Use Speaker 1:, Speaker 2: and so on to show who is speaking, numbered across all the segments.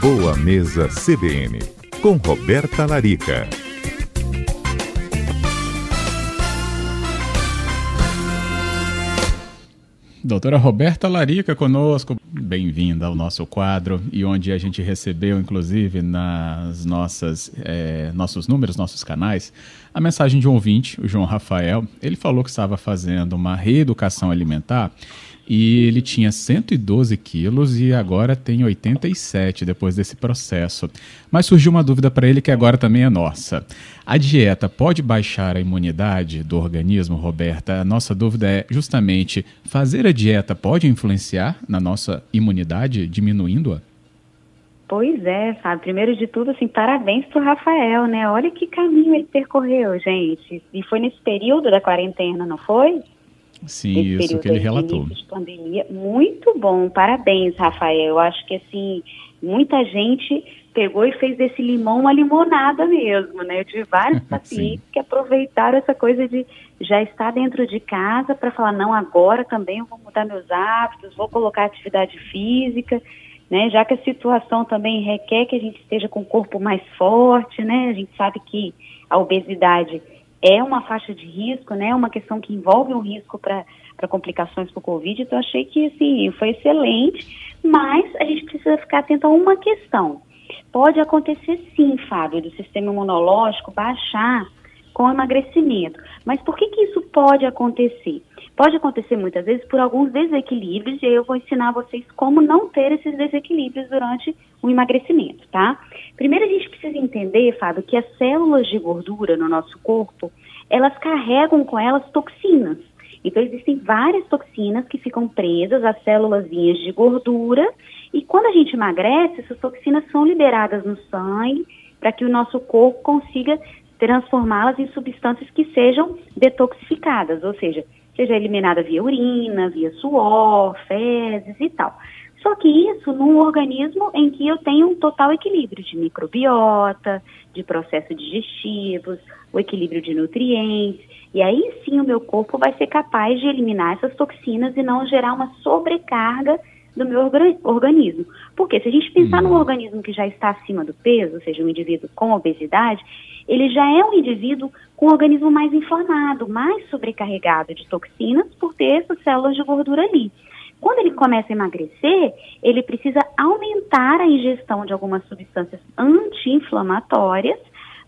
Speaker 1: Boa Mesa CBN, com Roberta Larica.
Speaker 2: Doutora Roberta Larica conosco, bem-vinda ao nosso quadro e onde a gente recebeu, inclusive, nas nossas é, nossos números, nossos canais, a mensagem de um ouvinte, o João Rafael. Ele falou que estava fazendo uma reeducação alimentar e ele tinha 112 quilos e agora tem 87 depois desse processo. Mas surgiu uma dúvida para ele que agora também é nossa. A dieta pode baixar a imunidade do organismo, Roberta? A nossa dúvida é justamente: fazer a dieta pode influenciar na nossa imunidade, diminuindo-a?
Speaker 3: Pois é, sabe? Primeiro de tudo, assim, parabéns pro Rafael, né? Olha que caminho ele percorreu, gente. E foi nesse período da quarentena, não foi?
Speaker 2: Sim, isso que ele relatou.
Speaker 3: De pandemia. Muito bom, parabéns, Rafael. Eu acho que assim, muita gente pegou e fez desse limão uma limonada mesmo, né? Eu tive vários pacientes que aproveitaram essa coisa de já estar dentro de casa para falar, não, agora também eu vou mudar meus hábitos, vou colocar atividade física, né? Já que a situação também requer que a gente esteja com o corpo mais forte, né? A gente sabe que a obesidade é uma faixa de risco, né? Uma questão que envolve um risco para complicações por Covid. Então, achei que, assim, foi excelente. Mas a gente precisa ficar atento a uma questão. Pode acontecer, sim, Fábio, do sistema imunológico baixar com emagrecimento. Mas por que, que isso pode acontecer? Pode acontecer muitas vezes por alguns desequilíbrios, e eu vou ensinar vocês como não ter esses desequilíbrios durante o emagrecimento, tá? Primeiro a gente precisa entender, Fábio, que as células de gordura no nosso corpo, elas carregam com elas toxinas. Então existem várias toxinas que ficam presas às células de gordura, e quando a gente emagrece, essas toxinas são liberadas no sangue para que o nosso corpo consiga transformá-las em substâncias que sejam detoxificadas, ou seja, seja eliminada via urina, via suor, fezes e tal. Só que isso num organismo em que eu tenho um total equilíbrio de microbiota, de processos digestivos, o equilíbrio de nutrientes, e aí sim o meu corpo vai ser capaz de eliminar essas toxinas e não gerar uma sobrecarga do meu organismo. Porque se a gente pensar uhum. num organismo que já está acima do peso, ou seja, um indivíduo com obesidade, ele já é um indivíduo com o organismo mais inflamado, mais sobrecarregado de toxinas por ter essas células de gordura ali. Quando ele começa a emagrecer, ele precisa aumentar a ingestão de algumas substâncias anti-inflamatórias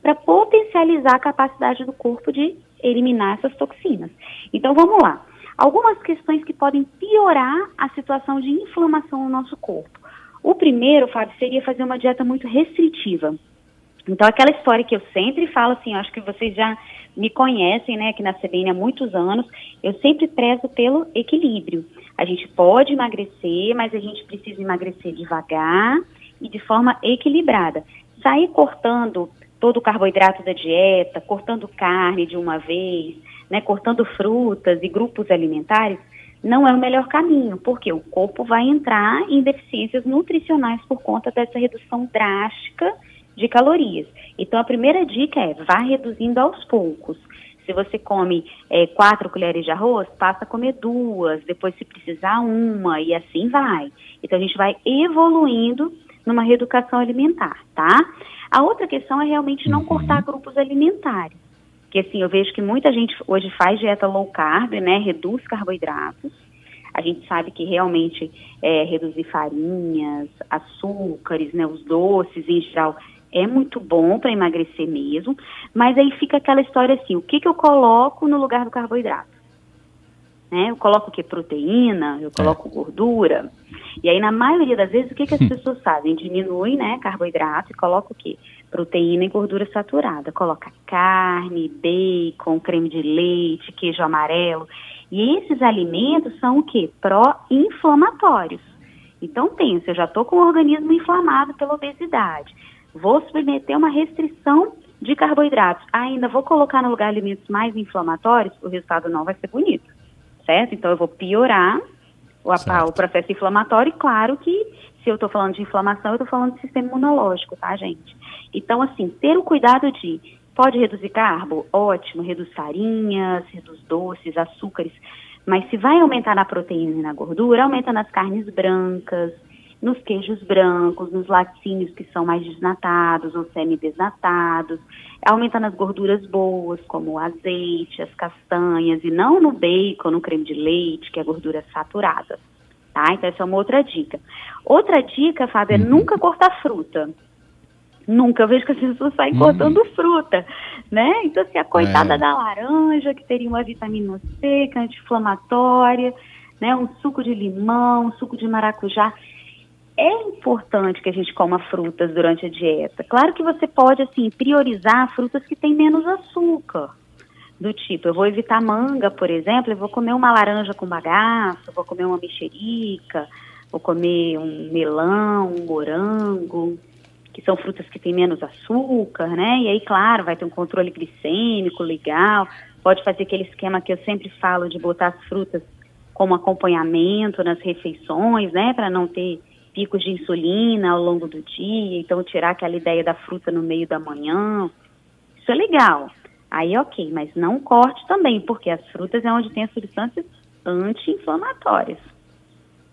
Speaker 3: para potencializar a capacidade do corpo de eliminar essas toxinas. Então vamos lá. Algumas questões que podem piorar a situação de inflamação no nosso corpo. O primeiro, Fábio, seria fazer uma dieta muito restritiva. Então, aquela história que eu sempre falo, assim, acho que vocês já me conhecem, né, aqui na CBN há muitos anos, eu sempre prezo pelo equilíbrio. A gente pode emagrecer, mas a gente precisa emagrecer devagar e de forma equilibrada. Sair cortando todo o carboidrato da dieta, cortando carne de uma vez, né, cortando frutas e grupos alimentares, não é o melhor caminho, porque o corpo vai entrar em deficiências nutricionais por conta dessa redução drástica de calorias. Então, a primeira dica é vá reduzindo aos poucos. Se você come é, quatro colheres de arroz, passa a comer duas, depois se precisar uma e assim vai. Então a gente vai evoluindo numa reeducação alimentar, tá? A outra questão é realmente não uhum. cortar grupos alimentares. Que assim, eu vejo que muita gente hoje faz dieta low carb, né? Reduz carboidratos. A gente sabe que realmente é, reduzir farinhas, açúcares, né, os doces em geral é muito bom para emagrecer mesmo, mas aí fica aquela história assim, o que, que eu coloco no lugar do carboidrato? Né? Eu coloco o que? Proteína, eu coloco é. gordura. E aí, na maioria das vezes, o que, que as pessoas fazem? Diminuem né, carboidrato e colocam o quê? Proteína e gordura saturada. Coloca carne, bacon, creme de leite, queijo amarelo. E esses alimentos são o quê? Pró-inflamatórios. Então, pensa, eu já estou com o organismo inflamado pela obesidade vou submeter uma restrição de carboidratos, ainda vou colocar no lugar alimentos mais inflamatórios, o resultado não vai ser bonito, certo? Então eu vou piorar o, o processo inflamatório e claro que se eu estou falando de inflamação, eu estou falando de sistema imunológico, tá, gente? Então, assim, ter o cuidado de pode reduzir carbo? Ótimo, reduz farinhas, reduz doces, açúcares, mas se vai aumentar na proteína e na gordura, aumenta nas carnes brancas, nos queijos brancos, nos laticínios que são mais desnatados ou semi-desnatados, aumentando as gorduras boas, como o azeite, as castanhas, e não no bacon, no creme de leite, que é gordura saturada. Tá? Então, essa é uma outra dica. Outra dica, Fábio, é uhum. nunca cortar fruta. Nunca. Vejo que as pessoas saem uhum. cortando fruta, né? Então, assim, a coitada é. da laranja, que teria uma vitamina C, que é anti-inflamatória, né? Um suco de limão, um suco de maracujá é importante que a gente coma frutas durante a dieta. Claro que você pode, assim, priorizar frutas que têm menos açúcar. Do tipo, eu vou evitar manga, por exemplo, eu vou comer uma laranja com bagaço, vou comer uma mexerica, vou comer um melão, um morango, que são frutas que têm menos açúcar, né? E aí, claro, vai ter um controle glicêmico legal, pode fazer aquele esquema que eu sempre falo de botar as frutas como acompanhamento nas refeições, né, para não ter picos de insulina ao longo do dia, então tirar aquela ideia da fruta no meio da manhã. Isso é legal. Aí, ok, mas não corte também, porque as frutas é onde tem as substâncias anti-inflamatórias,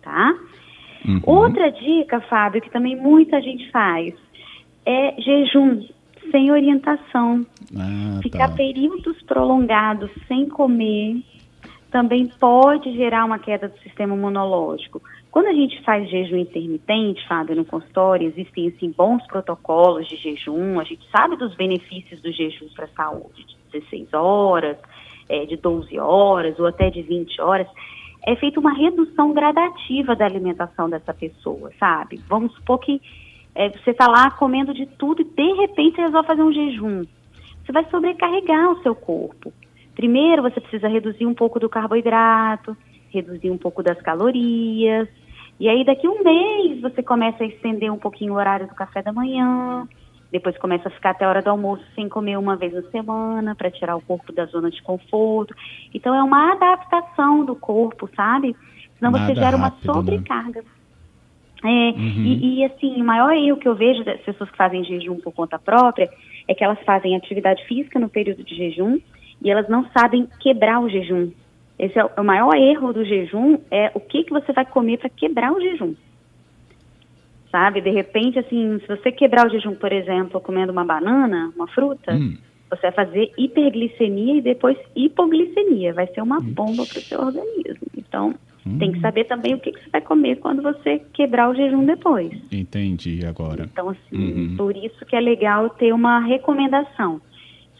Speaker 3: tá? Uhum. Outra dica, Fábio, que também muita gente faz, é jejum sem orientação. Ah, Ficar tá. períodos prolongados sem comer também pode gerar uma queda do sistema imunológico. Quando a gente faz jejum intermitente, Fábio, no consultório, existem assim, bons protocolos de jejum, a gente sabe dos benefícios do jejum para a saúde, de 16 horas, é, de 12 horas ou até de 20 horas. É feita uma redução gradativa da alimentação dessa pessoa, sabe? Vamos supor que é, você está lá comendo de tudo e de repente você resolve fazer um jejum. Você vai sobrecarregar o seu corpo. Primeiro, você precisa reduzir um pouco do carboidrato, reduzir um pouco das calorias, e aí daqui um mês você começa a estender um pouquinho o horário do café da manhã, depois começa a ficar até a hora do almoço sem comer uma vez na semana para tirar o corpo da zona de conforto. Então é uma adaptação do corpo, sabe? Senão Nada você gera rápido, uma né? sobrecarga. Né? É, uhum. e, e, assim, o maior erro que eu vejo das pessoas que fazem jejum por conta própria é que elas fazem atividade física no período de jejum e elas não sabem quebrar o jejum. Esse é o maior erro do jejum, é o que, que você vai comer para quebrar o jejum. Sabe? De repente, assim, se você quebrar o jejum, por exemplo, comendo uma banana, uma fruta, hum. você vai fazer hiperglicemia e depois hipoglicemia. Vai ser uma bomba para o seu organismo. Então, hum. tem que saber também o que, que você vai comer quando você quebrar o jejum depois.
Speaker 2: Entendi agora.
Speaker 3: Então, assim, uhum. por isso que é legal ter uma recomendação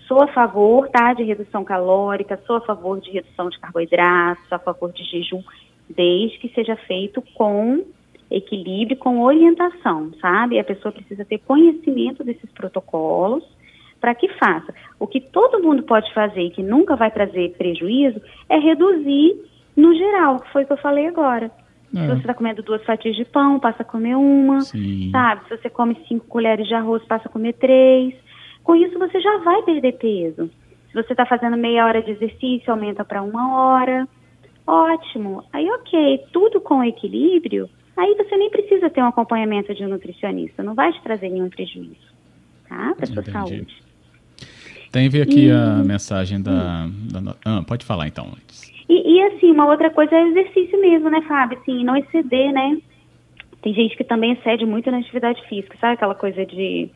Speaker 3: sou a favor tá, de redução calórica, sou a favor de redução de carboidratos, sou a favor de jejum, desde que seja feito com equilíbrio, com orientação, sabe? A pessoa precisa ter conhecimento desses protocolos para que faça. O que todo mundo pode fazer e que nunca vai trazer prejuízo é reduzir no geral, que foi o que eu falei agora. É. Se você está comendo duas fatias de pão, passa a comer uma, Sim. sabe? Se você come cinco colheres de arroz, passa a comer três. Com isso, você já vai perder peso. Se você está fazendo meia hora de exercício, aumenta para uma hora. Ótimo. Aí, ok, tudo com equilíbrio. Aí você nem precisa ter um acompanhamento de um nutricionista. Não vai te trazer nenhum prejuízo, tá? Para sua saúde.
Speaker 2: Tem ver aqui e... a mensagem da, da, Ah, pode falar então antes.
Speaker 3: E, e, assim, uma outra coisa é o exercício mesmo, né, Fábio? Assim, não exceder, né? Tem gente que também excede muito na atividade física, sabe aquela coisa de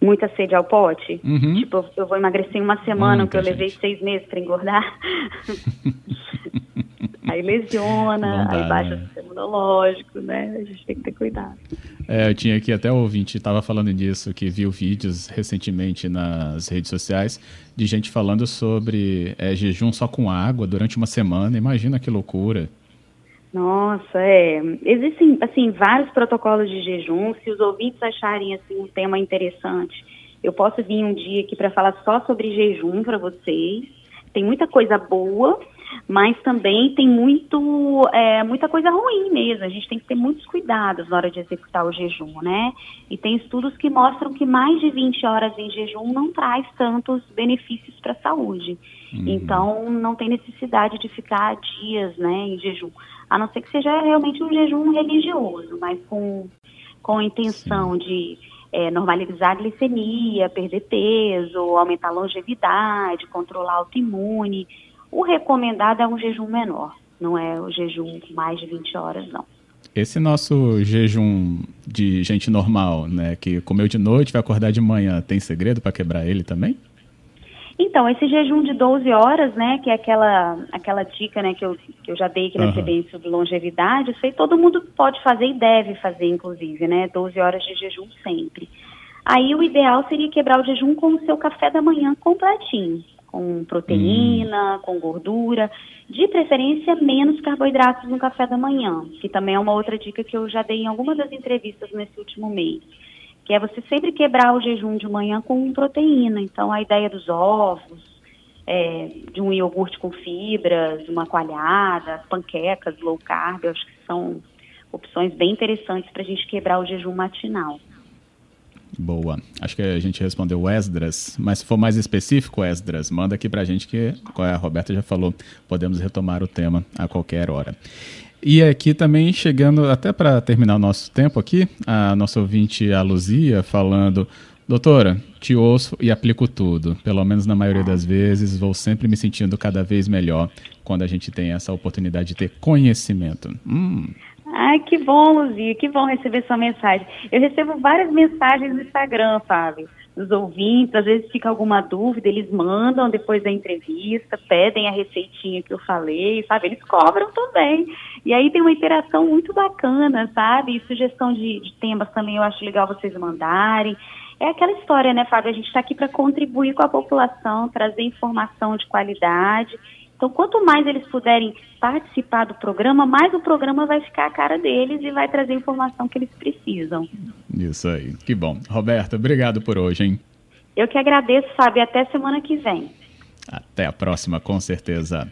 Speaker 3: muita sede ao pote. Uhum. Tipo, eu vou emagrecer em uma semana, porque eu levei seis meses para engordar. aí lesiona, dá, aí baixa né? o sistema imunológico, né? A gente tem que ter cuidado.
Speaker 2: É, eu tinha aqui até ouvinte, estava falando disso, que viu vídeos recentemente nas redes sociais de gente falando sobre é, jejum só com água durante uma semana. Imagina que loucura.
Speaker 3: Nossa, é. Existem, assim, vários protocolos de jejum. Se os ouvintes acharem, assim, um tema interessante, eu posso vir um dia aqui para falar só sobre jejum para vocês. Tem muita coisa boa, mas também tem muito, é, muita coisa ruim mesmo. A gente tem que ter muitos cuidados na hora de executar o jejum, né? E tem estudos que mostram que mais de 20 horas em jejum não traz tantos benefícios para a saúde. Uhum. Então, não tem necessidade de ficar dias, né, em jejum a não ser que seja realmente um jejum religioso, mas com, com a intenção Sim. de é, normalizar a glicemia, perder peso, aumentar a longevidade, controlar a autoimune. O recomendado é um jejum menor, não é o jejum mais de 20 horas, não.
Speaker 2: Esse nosso jejum de gente normal, né, que comeu de noite, vai acordar de manhã, tem segredo para quebrar ele também?
Speaker 3: Então, esse jejum de 12 horas, né, que é aquela, aquela dica, né, que eu, que eu já dei aqui na uhum. sobre longevidade, isso aí todo mundo pode fazer e deve fazer, inclusive, né, 12 horas de jejum sempre. Aí o ideal seria quebrar o jejum com o seu café da manhã completinho, com proteína, hum. com gordura, de preferência menos carboidratos no café da manhã, que também é uma outra dica que eu já dei em algumas das entrevistas nesse último mês que é você sempre quebrar o jejum de manhã com proteína. Então, a ideia dos ovos, é, de um iogurte com fibras, uma coalhada, panquecas low carb, eu acho que são opções bem interessantes para a gente quebrar o jejum matinal.
Speaker 2: Boa. Acho que a gente respondeu Esdras, mas se for mais específico, Esdras, manda aqui para a gente que a Roberta já falou, podemos retomar o tema a qualquer hora. E aqui também chegando, até para terminar o nosso tempo aqui, a nossa ouvinte, a Luzia, falando, doutora, te ouço e aplico tudo. Pelo menos na maioria das vezes, vou sempre me sentindo cada vez melhor quando a gente tem essa oportunidade de ter conhecimento. Hum.
Speaker 3: Ai, que bom, Luzia, que bom receber sua mensagem. Eu recebo várias mensagens no Instagram, Fábio dos ouvintes, às vezes fica alguma dúvida, eles mandam depois da entrevista, pedem a receitinha que eu falei, sabe? Eles cobram também. E aí tem uma interação muito bacana, sabe? E sugestão de, de temas também eu acho legal vocês mandarem. É aquela história, né, Fábio? A gente está aqui para contribuir com a população, trazer informação de qualidade então, quanto mais eles puderem participar do programa, mais o programa vai ficar a cara deles e vai trazer a informação que eles precisam.
Speaker 2: Isso aí, que bom. Roberta, obrigado por hoje, hein?
Speaker 3: Eu que agradeço, Fábio. Até semana que vem.
Speaker 2: Até a próxima, com certeza.